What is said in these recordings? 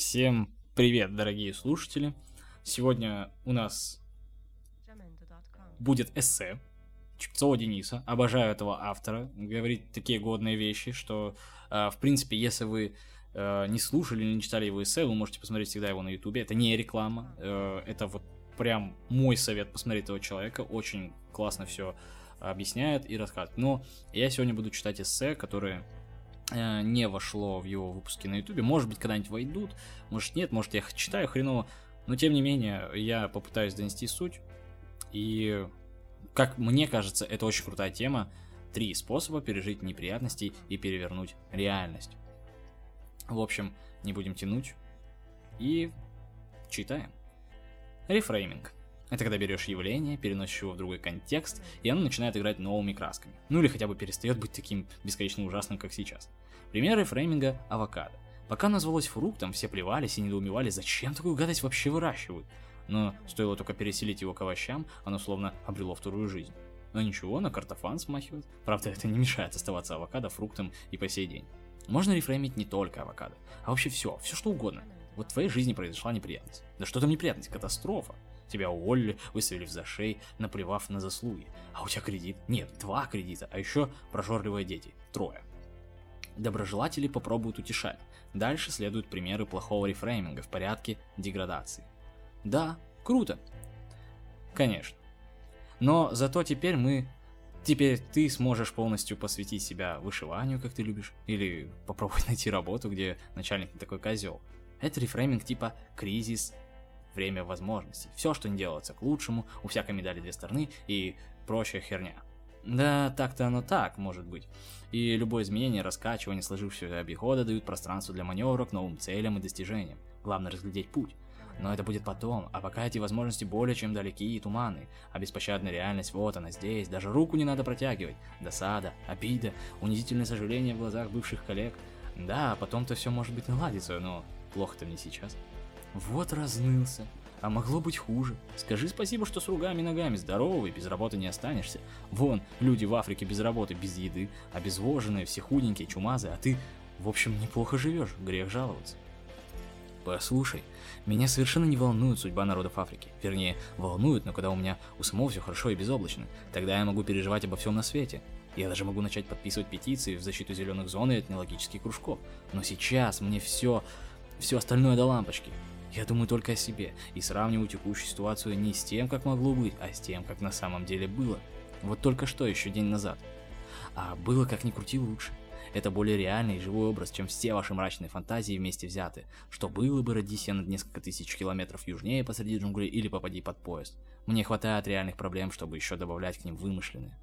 Всем привет, дорогие слушатели. Сегодня у нас будет эссе Чепцова Дениса. Обожаю этого автора. Говорит такие годные вещи, что, э, в принципе, если вы э, не слушали или не читали его эссе, вы можете посмотреть всегда его на ютубе. Это не реклама. Э, это вот прям мой совет посмотреть этого человека. Очень классно все объясняет и рассказывает. Но я сегодня буду читать эссе, которое э, не вошло в его выпуски на ютубе. Может быть, когда-нибудь войдут, может нет, может я читаю хреново. Но тем не менее, я попытаюсь донести суть. И, как мне кажется, это очень крутая тема. Три способа пережить неприятности и перевернуть реальность. В общем, не будем тянуть. И читаем. Рефрейминг. Это когда берешь явление, переносишь его в другой контекст, и оно начинает играть новыми красками. Ну или хотя бы перестает быть таким бесконечно ужасным, как сейчас. Пример рефрейминга – авокадо. Пока назвалось фруктом, все плевались и недоумевали, зачем такую гадость вообще выращивают. Но стоило только переселить его к овощам, оно словно обрело вторую жизнь. Но ничего, на картофан смахивает. Правда, это не мешает оставаться авокадо фруктом и по сей день. Можно рефреймить не только авокадо, а вообще все, все что угодно. Вот в твоей жизни произошла неприятность. Да что там неприятность, катастрофа. Тебя уволили, выставили в зашей, наплевав на заслуги. А у тебя кредит? Нет, два кредита, а еще прожорливые дети. Трое. Доброжелатели попробуют утешать. Дальше следуют примеры плохого рефрейминга в порядке деградации. Да, круто. Конечно. Но зато теперь мы... Теперь ты сможешь полностью посвятить себя вышиванию, как ты любишь, или попробовать найти работу, где начальник не такой козел. Это рефрейминг типа кризис время возможностей. Все, что не делается к лучшему, у всякой медали две стороны и прочая херня. Да, так-то оно так, может быть. И любое изменение, раскачивание сложившегося обихода дают пространство для маневра к новым целям и достижениям. Главное разглядеть путь. Но это будет потом, а пока эти возможности более чем далеки и туманны. А беспощадная реальность вот она здесь, даже руку не надо протягивать. Досада, обида, унизительное сожаление в глазах бывших коллег. Да, потом-то все может быть наладится, но плохо-то мне сейчас. Вот разнылся. А могло быть хуже. Скажи спасибо, что с ругами и ногами здоровый, без работы не останешься. Вон, люди в Африке без работы, без еды, обезвоженные, все худенькие, чумазые, а ты, в общем, неплохо живешь, грех жаловаться. Послушай, меня совершенно не волнует судьба народов Африки. Вернее, волнует, но когда у меня у самого все хорошо и безоблачно, тогда я могу переживать обо всем на свете. Я даже могу начать подписывать петиции в защиту зеленых зон и этнологических кружков. Но сейчас мне все, все остальное до лампочки. Я думаю только о себе и сравниваю текущую ситуацию не с тем, как могло быть, а с тем, как на самом деле было. Вот только что, еще день назад. А было как ни крути лучше. Это более реальный и живой образ, чем все ваши мрачные фантазии вместе взяты. Что было бы, родись я над несколько тысяч километров южнее посреди джунглей или попади под поезд. Мне хватает реальных проблем, чтобы еще добавлять к ним вымышленные.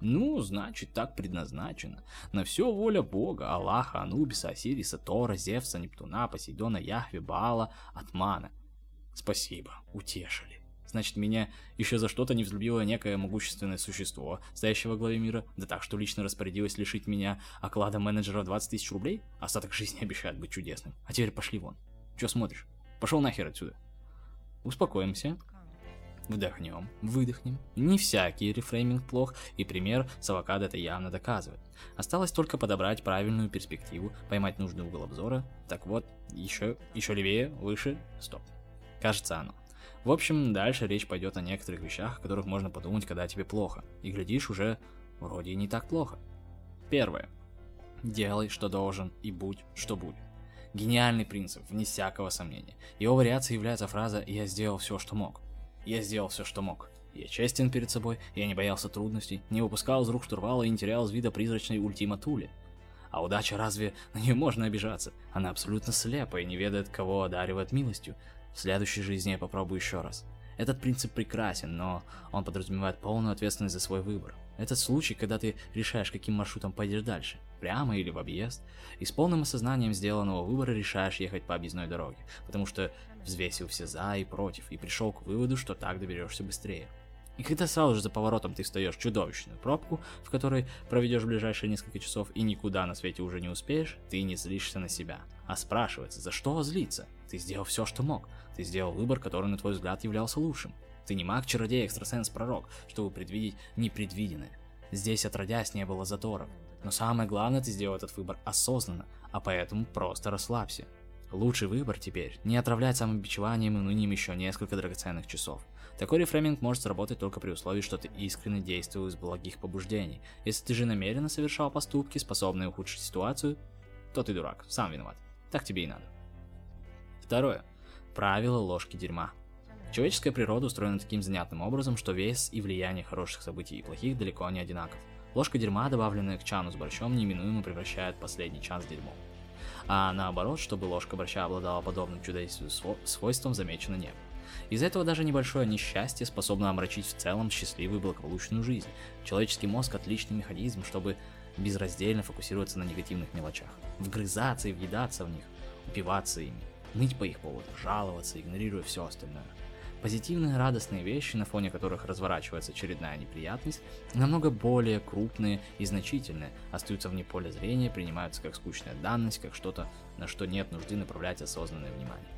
Ну, значит, так предназначено. На все воля Бога, Аллаха, Анубиса, Осириса, Тора, Зевса, Нептуна, Посейдона, Яхве, Баала, Атмана. Спасибо, утешили. Значит, меня еще за что-то не взлюбило некое могущественное существо, стоящее во главе мира, да так, что лично распорядилось лишить меня оклада менеджера 20 тысяч рублей? Остаток жизни обещает быть чудесным. А теперь пошли вон. Че смотришь? Пошел нахер отсюда. Успокоимся. Вдохнем, выдохнем. Не всякий рефрейминг плох, и пример с авокадо это явно доказывает. Осталось только подобрать правильную перспективу, поймать нужный угол обзора. Так вот, еще, еще левее, выше, стоп. Кажется оно. В общем, дальше речь пойдет о некоторых вещах, о которых можно подумать, когда тебе плохо. И глядишь, уже вроде и не так плохо. Первое. Делай, что должен, и будь, что будет. Гениальный принцип, вне всякого сомнения. Его вариацией является фраза «я сделал все, что мог». Я сделал все, что мог. Я честен перед собой, я не боялся трудностей, не выпускал из рук штурвала и не терял из вида призрачной ультима Тули. А удача разве на нее можно обижаться? Она абсолютно слепа и не ведает, кого одаривает милостью. В следующей жизни я попробую еще раз. Этот принцип прекрасен, но он подразумевает полную ответственность за свой выбор. Это случай, когда ты решаешь, каким маршрутом пойдешь дальше, прямо или в объезд, и с полным осознанием сделанного выбора решаешь ехать по объездной дороге, потому что взвесил все за и против, и пришел к выводу, что так доберешься быстрее. И когда сразу же за поворотом ты встаешь в чудовищную пробку, в которой проведешь ближайшие несколько часов и никуда на свете уже не успеешь, ты не злишься на себя. А спрашивается, за что злиться? Ты сделал все, что мог. Ты сделал выбор, который, на твой взгляд, являлся лучшим. Ты не маг, чародей, экстрасенс, пророк, чтобы предвидеть непредвиденное. Здесь отродясь не было заторов. Но самое главное, ты сделал этот выбор осознанно, а поэтому просто расслабься. Лучший выбор теперь – не отравлять самобичеванием и нынием еще несколько драгоценных часов. Такой рефрейминг может сработать только при условии, что ты искренне действуешь из благих побуждений. Если ты же намеренно совершал поступки, способные ухудшить ситуацию, то ты дурак, сам виноват. Так тебе и надо. Второе. Правило ложки дерьма. Человеческая природа устроена таким занятным образом, что вес и влияние хороших событий и плохих далеко не одинаков. Ложка дерьма, добавленная к чану с борщом, неминуемо превращает последний чан с дерьмом. А наоборот, чтобы ложка борща обладала подобным чудесным свойством, замечено не было. Из-за этого даже небольшое несчастье способно омрачить в целом счастливую и благополучную жизнь. Человеческий мозг – отличный механизм, чтобы безраздельно фокусироваться на негативных мелочах, вгрызаться и въедаться в них, упиваться ими, ныть по их поводу, жаловаться, игнорируя все остальное. Позитивные радостные вещи, на фоне которых разворачивается очередная неприятность, намного более крупные и значительные, остаются вне поля зрения, принимаются как скучная данность, как что-то, на что нет нужды направлять осознанное внимание.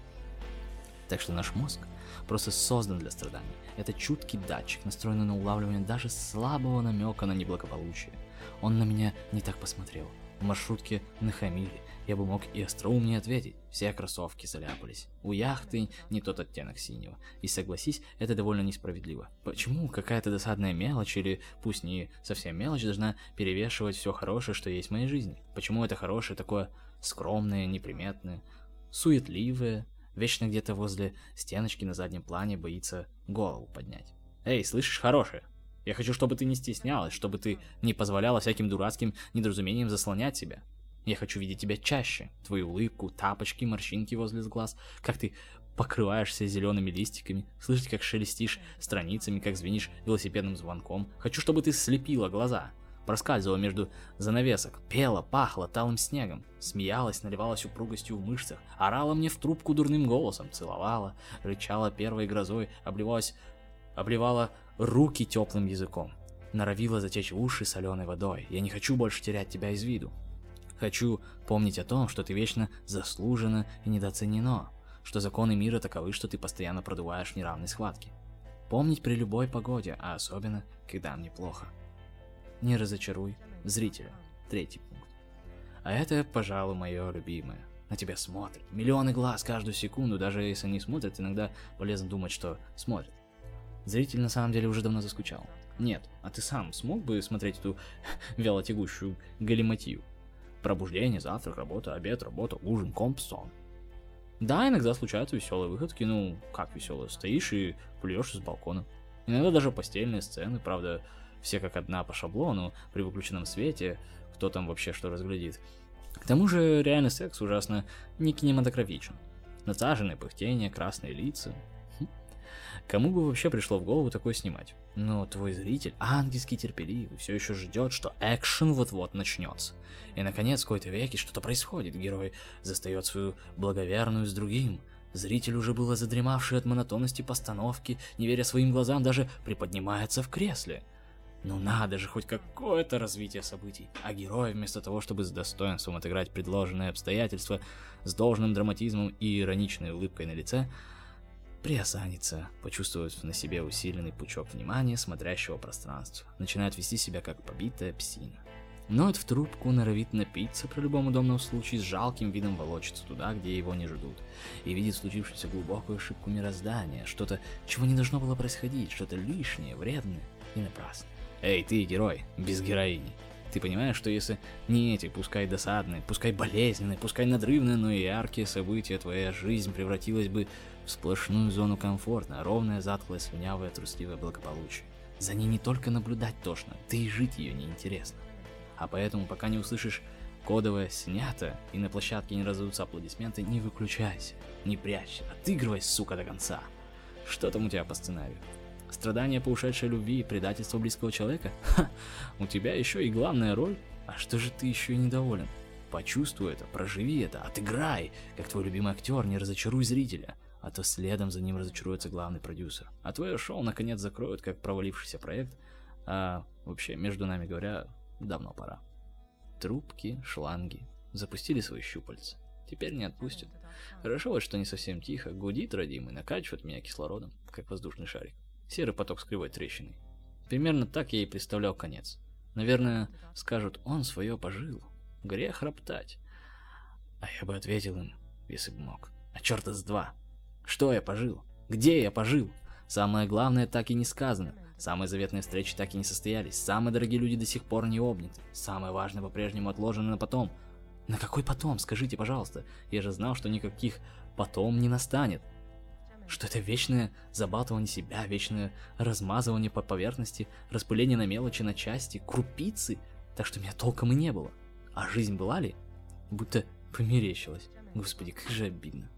Так что наш мозг просто создан для страданий. Это чуткий датчик, настроенный на улавливание даже слабого намека на неблагополучие. Он на меня не так посмотрел. В маршрутке нахамили, я бы мог и остроумнее ответить. Все кроссовки заляпались. У яхты не тот оттенок синего. И согласись, это довольно несправедливо. Почему какая-то досадная мелочь, или пусть не совсем мелочь, должна перевешивать все хорошее, что есть в моей жизни? Почему это хорошее такое скромное, неприметное, суетливое, вечно где-то возле стеночки на заднем плане боится голову поднять? Эй, слышишь, хорошее? Я хочу, чтобы ты не стеснялась, чтобы ты не позволяла всяким дурацким недоразумениям заслонять себя. Я хочу видеть тебя чаще. Твою улыбку, тапочки, морщинки возле глаз. Как ты покрываешься зелеными листиками. Слышать, как шелестишь страницами, как звенишь велосипедным звонком. Хочу, чтобы ты слепила глаза. Проскальзывала между занавесок, пела, пахла талым снегом, смеялась, наливалась упругостью в мышцах, орала мне в трубку дурным голосом, целовала, рычала первой грозой, обливалась, обливала руки теплым языком, норовила затечь уши соленой водой. Я не хочу больше терять тебя из виду. Хочу помнить о том, что ты вечно заслужено и недооценено, что законы мира таковы, что ты постоянно продуваешь в неравной схватке. Помнить при любой погоде, а особенно, когда мне плохо. Не разочаруй зрителя. Третий пункт. А это, пожалуй, мое любимое. На тебя смотрят. Миллионы глаз каждую секунду, даже если не смотрят, иногда полезно думать, что смотрят. Зритель на самом деле уже давно заскучал. Нет, а ты сам смог бы смотреть эту вялотягущую галиматью? Пробуждение, завтрак, работа, обед, работа, ужин, комп, сон. Да, иногда случаются веселые выходки, ну, как веселые, стоишь и плюешь с балкона. Иногда даже постельные сцены, правда, все как одна по шаблону, при выключенном свете, кто там вообще что разглядит. К тому же реальный секс ужасно не кинематографичен. Насаженные пыхтения, красные лица, Кому бы вообще пришло в голову такое снимать? Но твой зритель, ангельский терпеливый, все еще ждет, что экшен вот-вот начнется. И наконец, в какой-то веке что-то происходит. Герой застает свою благоверную с другим. Зритель, уже было задремавший от монотонности постановки, не веря своим глазам, даже приподнимается в кресле. Ну надо же, хоть какое-то развитие событий. А герой, вместо того, чтобы с достоинством отыграть предложенные обстоятельства, с должным драматизмом и ироничной улыбкой на лице, приосанится, почувствовав на себе усиленный пучок внимания смотрящего пространства, начинает вести себя как побитая псина. Ноет в трубку, норовит напиться при любом удобном случае, с жалким видом волочится туда, где его не ждут, и видит случившуюся глубокую ошибку мироздания, что-то, чего не должно было происходить, что-то лишнее, вредное и напрасное. Эй, ты, герой, без героини. Ты понимаешь, что если не эти, пускай досадные, пускай болезненные, пускай надрывные, но и яркие события, твоя жизнь превратилась бы в сплошную зону комфорта, ровная, затклая, слюнявая, трусливое благополучие. За ней не только наблюдать тошно, ты и жить ее неинтересно. А поэтому, пока не услышишь кодовое «снято» и на площадке не раздадутся аплодисменты, не выключайся, не прячься, отыгрывай, сука, до конца. Что там у тебя по сценарию? Страдания по ушедшей любви и предательство близкого человека? Ха, у тебя еще и главная роль. А что же ты еще и недоволен? Почувствуй это, проживи это, отыграй, как твой любимый актер, не разочаруй зрителя а то следом за ним разочаруется главный продюсер. А твое шоу наконец закроют как провалившийся проект, а вообще, между нами говоря, давно пора. Трубки, шланги запустили свои щупальца. Теперь не отпустят. Хорошо вот, что не совсем тихо, гудит родимый, накачивает меня кислородом, как воздушный шарик. Серый поток с кривой трещиной. Примерно так я и представлял конец. Наверное, скажут, он свое пожил. Грех роптать. А я бы ответил им, Если бы мог. А черта с два. Что я пожил? Где я пожил? Самое главное так и не сказано. Самые заветные встречи так и не состоялись. Самые дорогие люди до сих пор не обняты. Самое важное по-прежнему отложено на потом. На какой потом, скажите, пожалуйста? Я же знал, что никаких потом не настанет. Что это вечное забалтывание себя, вечное размазывание по поверхности, распыление на мелочи, на части, крупицы, так что меня толком и не было. А жизнь была ли? Будто померещилась. Господи, как же обидно.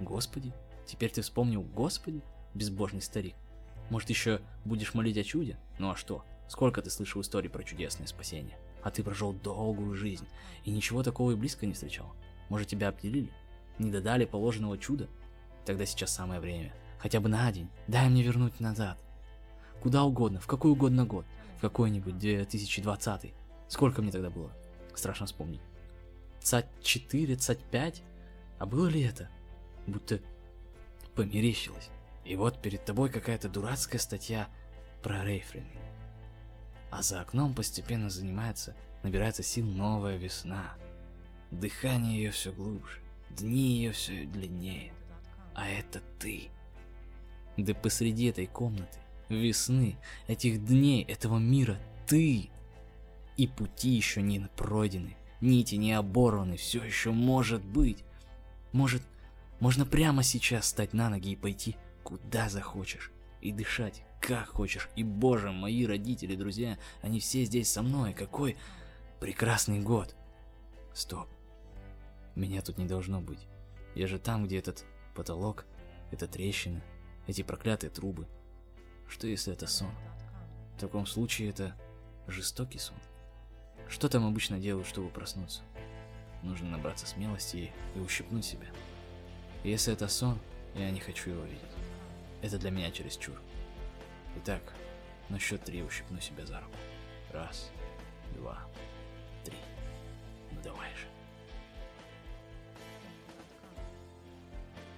Господи, теперь ты вспомнил Господи, безбожный старик. Может, еще будешь молить о чуде? Ну а что? Сколько ты слышал историй про чудесное спасение? А ты прожил долгую жизнь, и ничего такого и близко не встречал. Может, тебя обделили? Не додали положенного чуда? Тогда сейчас самое время. Хотя бы на день. Дай мне вернуть назад. Куда угодно, в какой угодно год. В какой-нибудь 2020. Сколько мне тогда было? Страшно вспомнить. Цать 4, цать 5? А было ли это? Будто померещилось. И вот перед тобой какая-то дурацкая статья про рейфринг. А за окном постепенно занимается, набирается сил новая весна. Дыхание ее все глубже, дни ее все длиннее. А это ты. Да посреди этой комнаты, весны, этих дней, этого мира, ты. И пути еще не пройдены, нити не оборваны, все еще может быть. Может, можно прямо сейчас встать на ноги и пойти куда захочешь. И дышать как хочешь. И боже, мои родители, друзья, они все здесь со мной. Какой прекрасный год. Стоп. Меня тут не должно быть. Я же там, где этот потолок, эта трещина, эти проклятые трубы. Что если это сон? В таком случае это жестокий сон. Что там обычно делают, чтобы проснуться? Нужно набраться смелости и ущипнуть себя. Если это сон, я не хочу его видеть. Это для меня чересчур. Итак, на счет три ущипну себя за руку. Раз, два, три. Ну давай же.